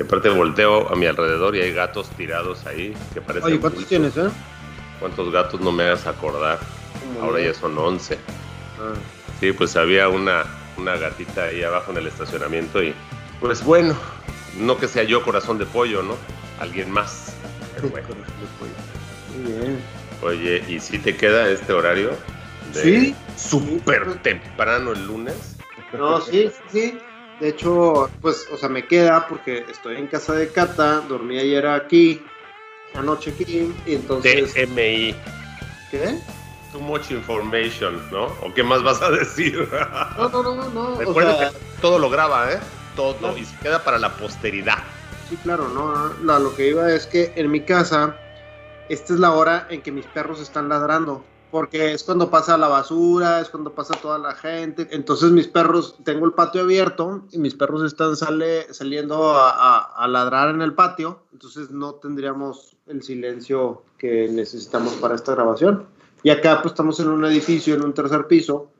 Y aparte volteo a mi alrededor y hay gatos tirados ahí que parecen. Oye, ¿cuántos bultos. tienes, eh? ¿Cuántos gatos no me hagas acordar? Ahora ya son 11. Ah, Sí, pues había una, una gatita ahí abajo en el estacionamiento y pues bueno, no que sea yo corazón de pollo, ¿no? Alguien más. Pero bueno. Muy bien. Oye, ¿y si te queda este horario? De Sí. Súper temprano el lunes. No, sí, sí. De hecho, pues, o sea, me queda porque estoy en casa de Cata, dormí ayer aquí, anoche aquí, y entonces... DMI. ¿Qué? Too much information, ¿no? ¿O qué más vas a decir? No, no, no, no, no. O Recuerda sea, que todo lo graba, ¿eh? Todo. Claro. Y se queda para la posteridad. sí, claro, no, lo que iba es que en mi casa, esta es la hora en que mis perros están ladrando. Porque es cuando pasa la basura, es cuando pasa toda la gente. Entonces mis perros, tengo el patio abierto y mis perros están sale, saliendo a, a- a ladrar en el patio. Entonces no tendríamos el silencio que necesitamos para esta grabación. Y acá pues estamos en un edificio, en un tercer piso,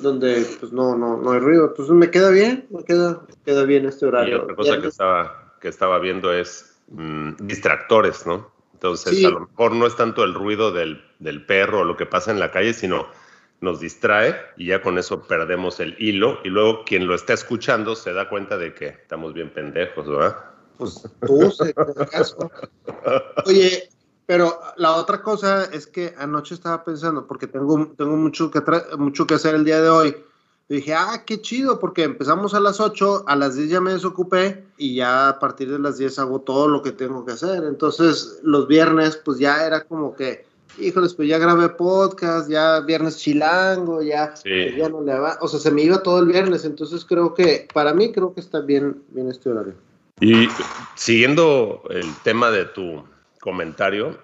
donde pues no, no, no hay ruido. Entonces me queda bien, me queda, queda bien este Y horario. otra cosa que estaba, que estaba viendo es mm, distractores, ¿no? Entonces, Sí. a lo mejor no es tanto el ruido del, del perro o lo que pasa en la calle, sino nos distrae y ya con eso perdemos el hilo. Y luego quien lo está escuchando se da cuenta de que estamos bien pendejos, ¿verdad? Pues tú, se te caso. Oye, pero la otra cosa es que anoche estaba pensando, porque tengo, tengo mucho, que mucho que hacer el día de hoy. Dije, ah, qué chido, porque empezamos a las 8, a las 10 ya me desocupé y ya a partir de las 10 hago todo lo que tengo que hacer. Entonces, los viernes, pues ya era como que, híjoles, pues ya grabé podcast, ya viernes chilango, ya, Sí. ya no le va. O sea, se me iba todo el viernes. Entonces, creo que, para mí, creo que está bien, bien este horario. Y siguiendo el tema de tu comentario,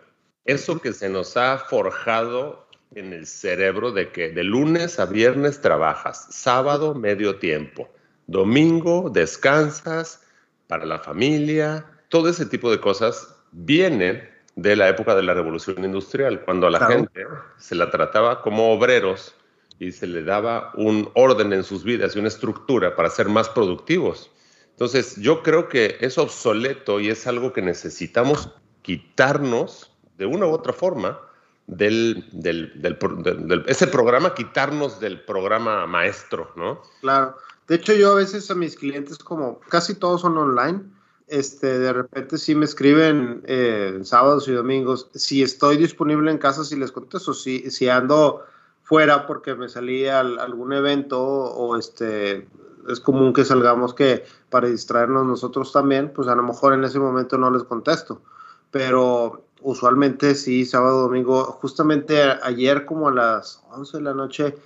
eso que se nos ha forjado en el cerebro de que de lunes a viernes trabajas, sábado medio tiempo, domingo descansas para la familia, todo ese tipo de cosas vienen de la época de la revolución industrial, cuando a la Claro. gente se la trataba como obreros y se le daba un orden en sus vidas y una estructura para ser más productivos. Entonces, yo creo que es obsoleto y es algo que necesitamos quitarnos de una u otra forma del, del, del, ese programa, quitarnos del programa maestro, ¿no? Claro. De hecho, yo a veces a mis clientes, como casi todos son online, este, de repente sí me escriben eh, sábados y domingos. Si estoy disponible en casa, si les contesto. Si, si ando fuera porque me salí a algún evento o este es común que salgamos que para distraernos nosotros también, pues a lo mejor en ese momento no les contesto. Pero usualmente sí, sábado, domingo, justamente a- ayer como a las 11 de la noche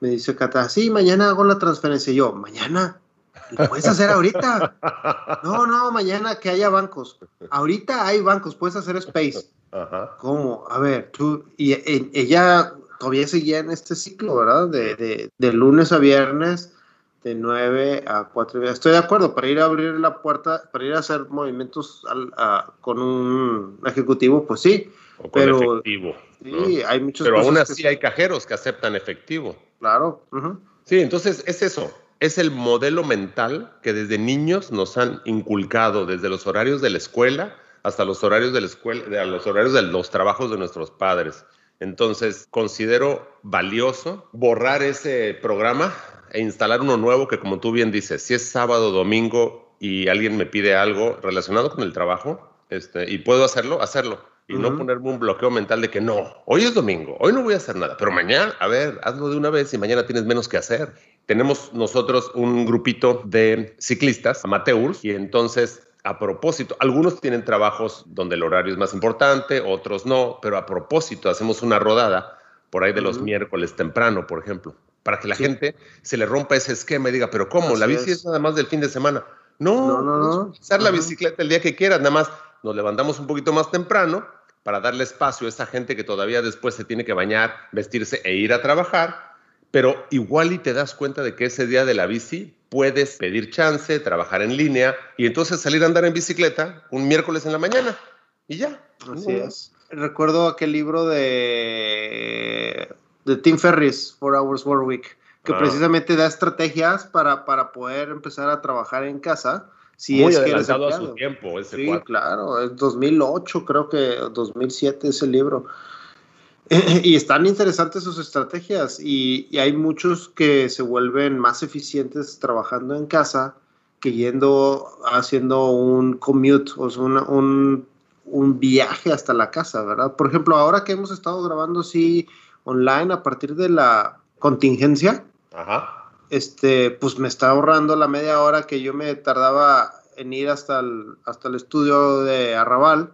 me dice Cata, sí, mañana hago la transferencia. Y yo, ¿mañana? ¿Lo puedes hacer ahorita? No, no, mañana que haya bancos. Ahorita hay bancos, puedes hacer space. Ajá. ¿Cómo? A ver, tú, y ella todavía seguía en este ciclo, ¿verdad? De, de, de lunes a viernes, de 9 a 4. Estoy de acuerdo, para ir a abrir la puerta, para ir a hacer movimientos al- a- con un ejecutivo, pues sí. O con Pero- efectivo. Sí, ¿no? hay muchas Pero aún así que- hay cajeros que aceptan efectivo. Claro. ujú. Sí, entonces es eso, es el modelo mental que desde niños nos han inculcado, desde los horarios de la escuela hasta los horarios de la escuela, de- a los horarios de los trabajos de nuestros padres. Entonces, considero valioso borrar ese programa e instalar uno nuevo que, como tú bien dices, si es sábado, domingo y alguien me pide algo relacionado con el trabajo, este, y puedo hacerlo, hacerlo. Y no ponerme un bloqueo mental de que no, hoy es domingo, hoy no voy a hacer nada, pero mañana, a ver, hazlo de una vez y mañana tienes menos que hacer. Tenemos nosotros un grupito de ciclistas, amateurs, y entonces a propósito, algunos tienen trabajos donde el horario es más importante, otros no, pero a propósito hacemos una rodada por ahí de los miércoles temprano, por ejemplo, para que la gente se le rompa ese esquema y diga, pero ¿cómo? la bici es. nada más del fin de semana. No, no, no. Usar la bicicleta el día que quieras, nada más nos levantamos un poquito más temprano para darle espacio a esa gente que todavía después se tiene que bañar, vestirse e ir a trabajar, pero igual y te das cuenta de que ese día de la bici puedes pedir chance, trabajar en línea y entonces salir a andar en bicicleta un miércoles en la mañana y ya. Así es. Recuerdo aquel libro de, de Tim Ferris, Four Hours Work Week, que ah. precisamente da estrategias para, para poder empezar a trabajar en casa Sí, Muy es adelantado a su tiempo ese Sí, claro, es 2008, creo que 2007 ese libro. y están interesantes sus estrategias y, hay muchos que se vuelven más eficientes trabajando en casa que yendo, haciendo un commute, o sea, un, un, viaje hasta la casa, ¿verdad? Por ejemplo, ahora que hemos estado grabando así online a partir de la contingencia, Ajá este, pues me está ahorrando la media hora que yo me tardaba en ir hasta el, hasta el estudio de Arrabal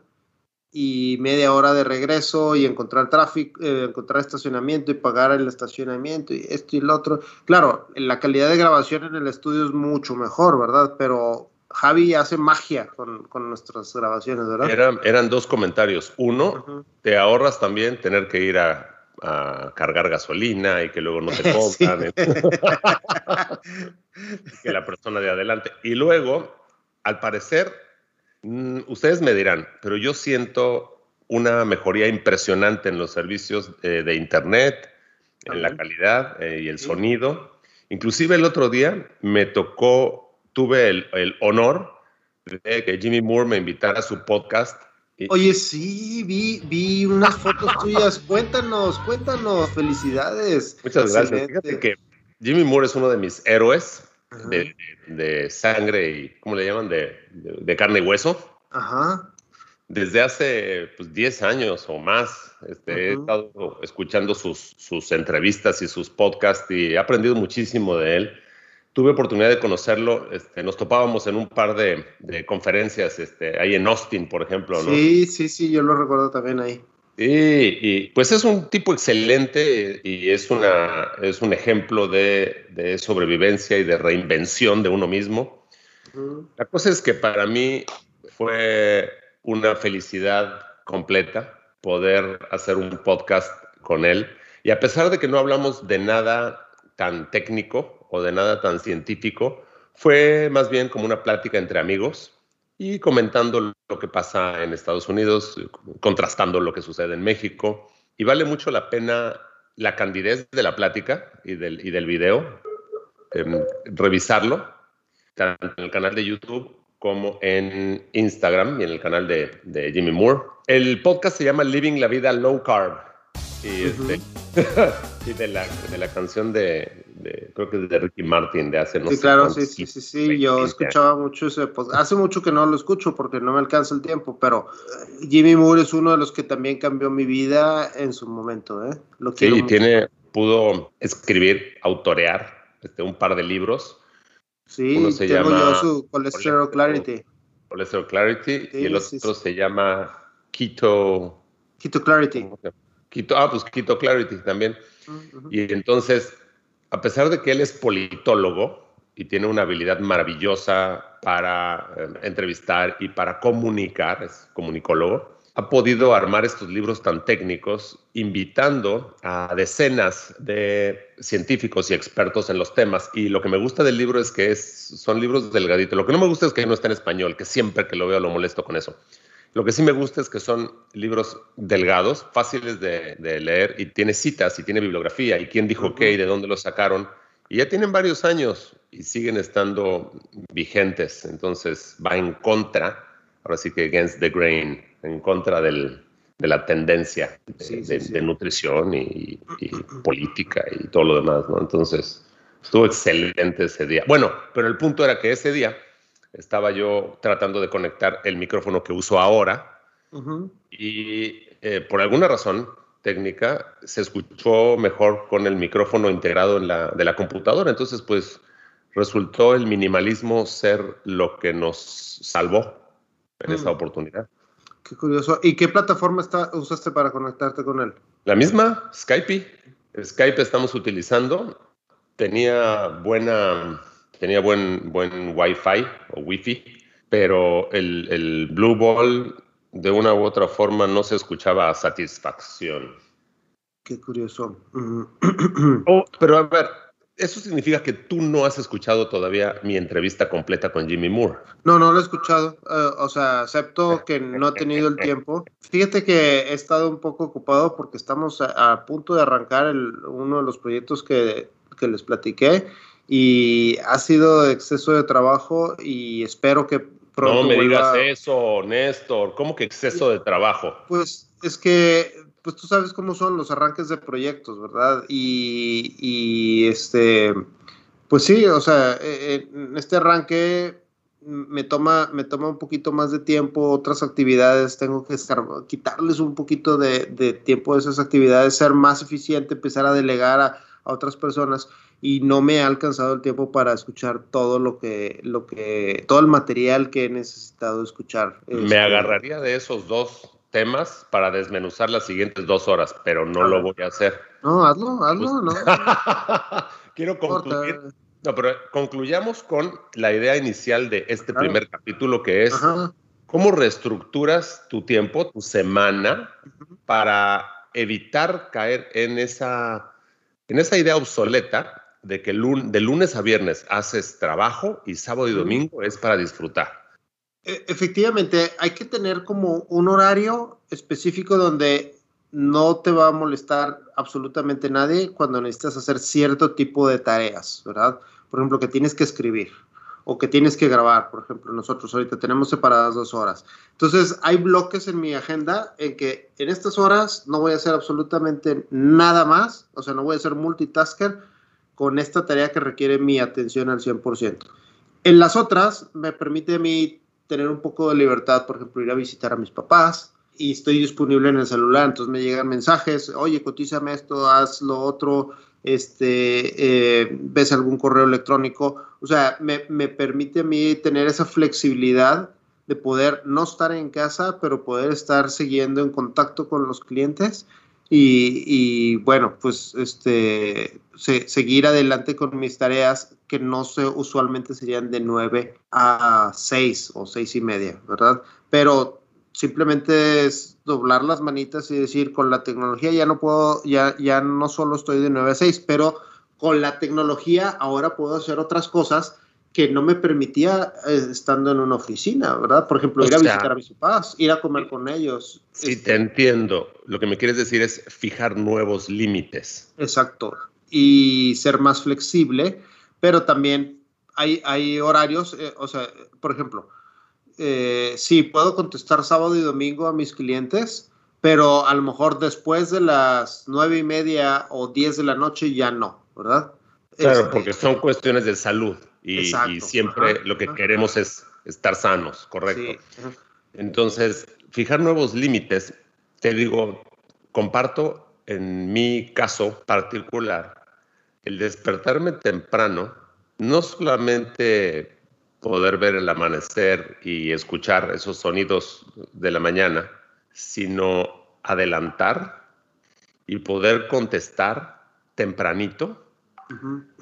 y media hora de regreso y encontrar tráfico, eh, encontrar estacionamiento y pagar el estacionamiento y esto y lo otro. Claro, la calidad de grabación en el estudio es mucho mejor, ¿verdad? Pero Javi hace magia con, con nuestras grabaciones, ¿verdad? Eran, eran dos comentarios. Uno, te ahorras también tener que ir a a cargar gasolina y que luego no te compran. que la persona de adelante. Y luego, al parecer, mm, ustedes me dirán, pero yo siento una mejoría impresionante en los servicios de Internet, en la calidad eh, y el sonido. Inclusive el otro día me tocó, tuve el, el honor de que Jimmy Moore me invitara a su podcast Oye, sí, vi, vi unas fotos tuyas. Cuéntanos, cuéntanos. Felicidades. Muchas gracias. Fíjate que Jimmy Moore es uno de mis héroes de, sangre y, ¿cómo le llaman? De, carne y hueso. Ajá. Desde hace pues, 10 años o más este, he estado escuchando sus, sus entrevistas y sus podcasts y he aprendido muchísimo de él tuve oportunidad de conocerlo, este, nos topábamos en un par de, conferencias, este, ahí en Austin, por ejemplo, ¿no? Sí, sí, sí, yo lo recuerdo también ahí. Sí, y pues es un tipo excelente y es, una, es un ejemplo de, sobrevivencia y de reinvención de uno mismo. La cosa es que para mí fue una felicidad completa poder hacer un podcast con él. Y a pesar de que no hablamos de nada tan técnico, o de nada tan científico, fue más bien como una plática entre amigos y comentando lo que pasa en Estados Unidos, contrastando lo que sucede en México. Y vale mucho la pena la candidez de la plática y del, y del video, em, revisarlo, tanto en el canal de YouTube como en Instagram y en el canal de, de Jimmy Moore. El podcast se llama Living la Vida Low Carb. Y, este, y de, la, de la canción de, creo que es de Ricky Martin de hace no sí, claro, sí, sí, sí, sí, yo escuchaba mucho ese Hace mucho que no lo escucho porque no me alcanza el tiempo, pero eh, Jimmy Moore es uno de los que también cambió mi vida en su momento, ¿eh? Lo sí, tiene, pudo escribir, autorear este, un par de libros. Sí, uno se tengo llama yo su Cholesterol Clarity. Cholesterol Clarity y el otro se llama Keto... Keto Clarity. Keto, ah, pues Keto Clarity también. Y entonces a pesar de que él es politólogo y tiene una habilidad maravillosa para eh, entrevistar y para comunicar, es comunicólogo, ha podido armar estos libros tan técnicos invitando a decenas de científicos y expertos en los temas. Y lo que me gusta del libro es que es, son libros delgaditos. Lo que no me gusta es que no está en español, que siempre que lo veo lo molesto con eso. Lo que sí me gusta es que son libros delgados, fáciles de, leer y tiene citas y tiene bibliografía y quién dijo qué y de dónde lo sacaron. Y ya tienen varios años y siguen estando vigentes. Entonces va en contra, ahora sí que against the grain, en contra de la tendencia de, nutrición y, y, política y todo lo demás, ¿no? Entonces estuvo excelente ese día. Bueno, pero el punto era que ese día estaba yo tratando de conectar el micrófono que uso ahora y eh, por alguna razón técnica se escuchó mejor con el micrófono integrado en la, de la computadora. Entonces, pues resultó el minimalismo ser lo que nos salvó en esa mm. oportunidad. Qué curioso. ¿Y qué plataforma está, usaste para conectarte con él? La misma, Skype. Skype estamos utilizando tenía buena, tenía buen, buen Wi-Fi o Wi-Fi, pero el, el Blue Ball de una u otra forma no se escuchaba a satisfacción. Qué curioso. Oh, pero a ver, eso significa que tú no has escuchado todavía mi entrevista completa con Jimmy Moore. No, no lo he escuchado. Eh, o sea, acepto que no he tenido el tiempo. Fíjate que he estado un poco ocupado porque estamos a, punto de arrancar uno de los proyectos que, que les platiqué y ha sido exceso de trabajo y espero que pronto. No me digas eso, Néstor. ¿Cómo que exceso de trabajo? Pues es que pues tú sabes cómo son los arranques de proyectos, ¿verdad? Y, este, pues sí, o sea, e, e, en este arranque me toma, me toma un poquito más de tiempo, otras actividades, tengo que quitarles un poquito de, tiempo de esas actividades, ser más eficiente, empezar a delegar a, otras personas y no me ha alcanzado el tiempo para escuchar todo lo que, lo que, todo el material que he necesitado escuchar. Me este, agarraría de esos dos temas para desmenuzar las siguientes dos horas, pero no lo voy a hacer. No, hazlo, hazlo, no. Quiero concluir. No, pero concluyamos con la idea inicial de este primer capítulo, que es cómo reestructuras tu tiempo, tu semana, para evitar caer en esa, en esa idea obsoleta de que de lunes a viernes haces trabajo y sábado y domingo es para disfrutar. E, efectivamente, hay que tener como un horario específico donde no te va a molestar absolutamente nadie cuando necesitas hacer cierto tipo de tareas, ¿verdad? Por ejemplo, que tienes que escribir o que tienes que grabar, por ejemplo, nosotros ahorita tenemos separadas dos horas. Entonces, hay bloques en mi agenda en que en estas horas no voy a hacer absolutamente nada más, o sea, no voy a ser multitasker con esta tarea que requiere mi atención al 100%. En las otras, me permite a mí tener un poco de libertad, por ejemplo, ir a visitar a mis papás y estoy disponible en el celular, entonces me llegan mensajes, oye, cotízame esto, haz lo otro, este, eh, ves algún correo electrónico, o sea, me, me permite a mí tener esa flexibilidad de poder no estar en casa, pero poder estar siguiendo en contacto con los clientes y, bueno, pues este, seguir adelante con mis tareas que no sé, usualmente serían de 9 a 6 o 6 y media, ¿verdad? Pero simplemente es doblar las manitas y decir, con la tecnología ya no puedo, ya, ya no solo estoy de 9 a 6, pero con la tecnología ahora puedo hacer otras cosas que no me permitía eh, estando en una oficina, ¿verdad? Por ejemplo, ir a visitar a mis papás, ir a comer con ellos. Sí, este te entiendo. Lo que me quieres decir es fijar nuevos límites. Exacto. Y ser más flexible, pero también hay, hay horarios, eh, o sea, por ejemplo, eh, sí, puedo contestar sábado y domingo a mis clientes, pero a lo mejor después de las nueve y media o diez de la noche ya no, ¿verdad? Claro, este, porque son cuestiones de salud y, siempre lo que queremos es estar sanos, correcto. Entonces, fijar nuevos límites, te digo, comparto en mi caso particular, el despertarme temprano, no solamente poder ver el amanecer y escuchar esos sonidos de la mañana, sino adelantar y poder contestar tempranito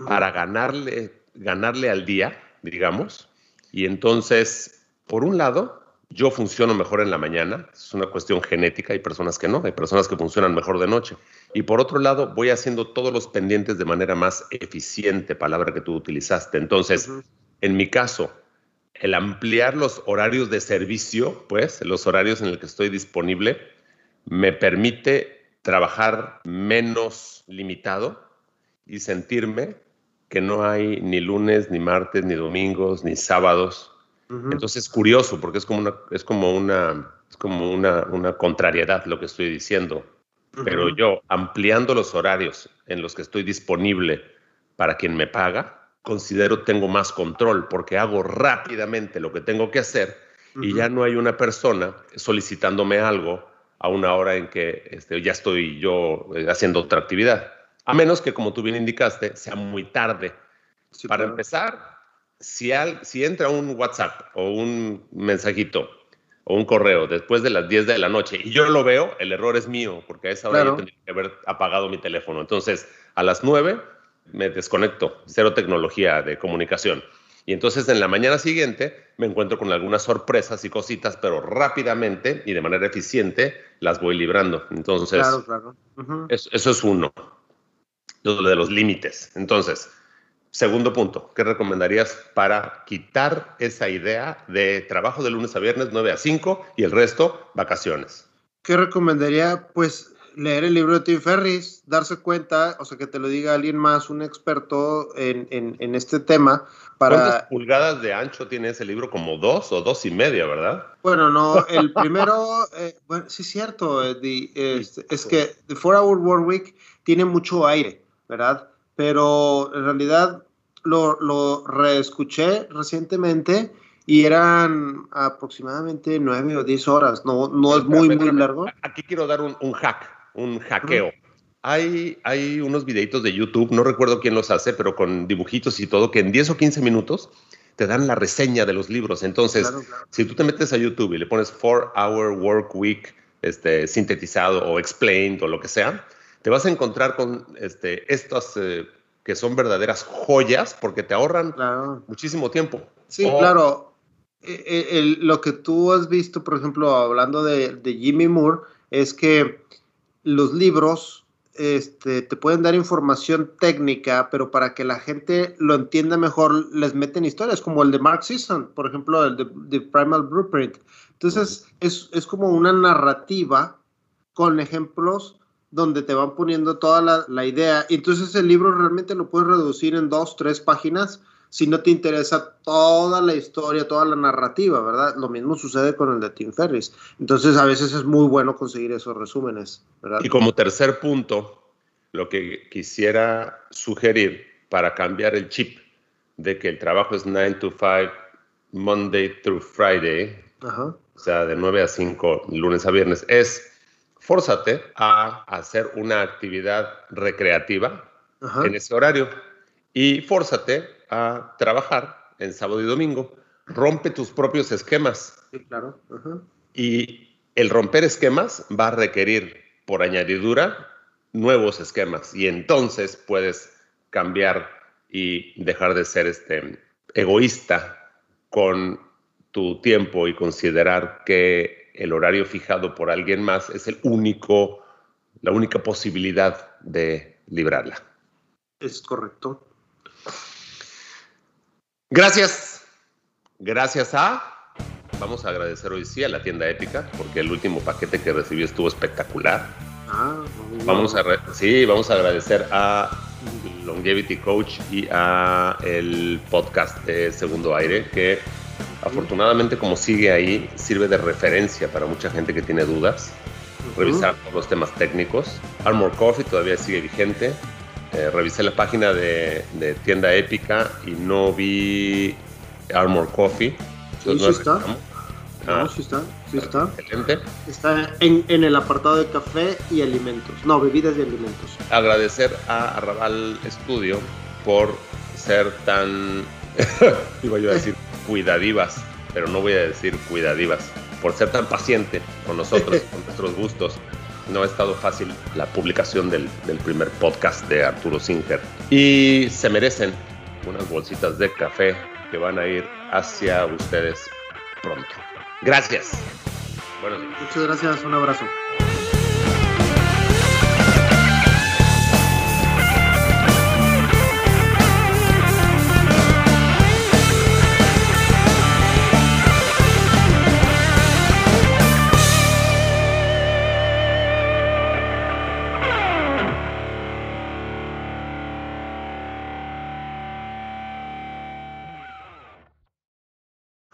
para ganarle ganarle al día, digamos, y entonces, por un lado, yo funciono mejor en la mañana, es una cuestión genética, hay personas que no, hay personas que funcionan mejor de noche. Y por otro lado, voy haciendo todos los pendientes de manera más eficiente, palabra que tú utilizaste. Entonces, en mi caso, el ampliar los horarios de servicio, pues, los horarios en los que estoy disponible, me permite trabajar menos limitado y sentirme que no hay ni lunes, ni martes, ni domingos, ni sábados. Entonces es curioso porque es como una, es como una, es como una, una contrariedad lo que estoy diciendo. Pero yo ampliando los horarios en los que estoy disponible para quien me paga, considero tengo más control porque hago rápidamente lo que tengo que hacer y ya no hay una persona solicitándome algo a una hora en que este, ya estoy yo eh, haciendo otra actividad. A menos que, como tú bien indicaste, sea muy tarde. Para empezar, si, si entra un WhatsApp o un mensajito o un correo después de las 10 de la noche y yo lo veo, el error es mío, porque a esa hora yo tendría que haber apagado mi teléfono. Entonces, a las 9 me desconecto, cero tecnología de comunicación. Y entonces en la mañana siguiente me encuentro con algunas sorpresas y cositas, pero rápidamente y de manera eficiente las voy librando. Entonces, claro, claro. eso, eso, es uno, lo de los límites. Entonces, segundo punto, ¿qué recomendarías para quitar esa idea de trabajo de lunes a viernes 9 a 5 y el resto vacaciones? ¿Qué recomendaría? Pues leer el libro de Tim Ferris, darse cuenta, o sea, que te lo diga alguien más, un experto en, en, este tema. Para... ¿Cuántas pulgadas de ancho tiene ese libro? Como dos o dos y media, ¿verdad? Bueno, no, el primero, eh, bueno, sí es cierto, es, que The Four Hour Work Week tiene mucho aire, ¿verdad? Pero en realidad lo, lo reescuché recientemente y eran aproximadamente nueve o diez horas, no, no es muy, muy largo. Aquí quiero dar un, un hack un hackeo. Hay, hay unos videitos de YouTube, no recuerdo quién los hace, pero con dibujitos y todo, que en 10 o 15 minutos te dan la reseña de los libros. Entonces, si tú te metes a YouTube y le pones 4 Hour Work Week este, sintetizado o explained o lo que sea, te vas a encontrar con este, estas eh, que son verdaderas joyas porque te ahorran muchísimo tiempo. Sí, claro. E, e, lo que tú has visto, por ejemplo, hablando de, de Jimmy Moore, es que los libros este, te pueden dar información técnica, pero para que la gente lo entienda mejor, les meten historias, como el de Mark Sisson, por ejemplo, el de, Primal Blueprint. Entonces, es, es, como una narrativa con ejemplos donde te van poniendo toda la, la idea. Entonces, el libro realmente lo puedes reducir en dos, tres páginas si no te interesa toda la historia, toda la narrativa, ¿verdad? Lo mismo sucede con el de Tim Ferris. Entonces, a veces es muy bueno conseguir esos resúmenes, ¿verdad? Y como tercer punto, lo que quisiera sugerir para cambiar el chip de que el trabajo es 9 to 5, Monday through Friday, o sea, de 9 a 5, lunes a viernes, es fórzate a hacer una actividad recreativa en ese horario y fórzate a trabajar en sábado y domingo. Rompe tus propios esquemas. Sí, claro. Y el romper esquemas va a requerir, por añadidura, nuevos esquemas. Y entonces puedes cambiar y dejar de ser este, egoísta con tu tiempo y considerar que el horario fijado por alguien más es el único, la única posibilidad de librarla. Es correcto. Gracias. Gracias a. Vamos a agradecer hoy sí a la tienda Épica, porque el último paquete que recibí estuvo espectacular. Ah, vamos a sí, vamos a agradecer a Longevity Coach y a el podcast de Segundo Aire, que afortunadamente como sigue ahí, sirve de referencia para mucha gente que tiene dudas, revisar todos los temas técnicos. Armor Coffee todavía sigue vigente, eh, revisé la página de, tienda épica y no vi Armor Coffee. Sí, sí está. Ah, sí está, sí está. Excelente. Está en, el apartado de café y alimentos. No, bebidas y alimentos. Agradecer a Arrabal Studio por ser tan, iba yo a decir, cuidadivas, pero no voy a decir cuidadivas, por ser tan paciente con nosotros, con nuestros gustos no ha estado fácil la publicación del, primer podcast de Arturo Singer. Y se merecen unas bolsitas de café que van a ir hacia ustedes pronto. Gracias. Muchas gracias. Un abrazo.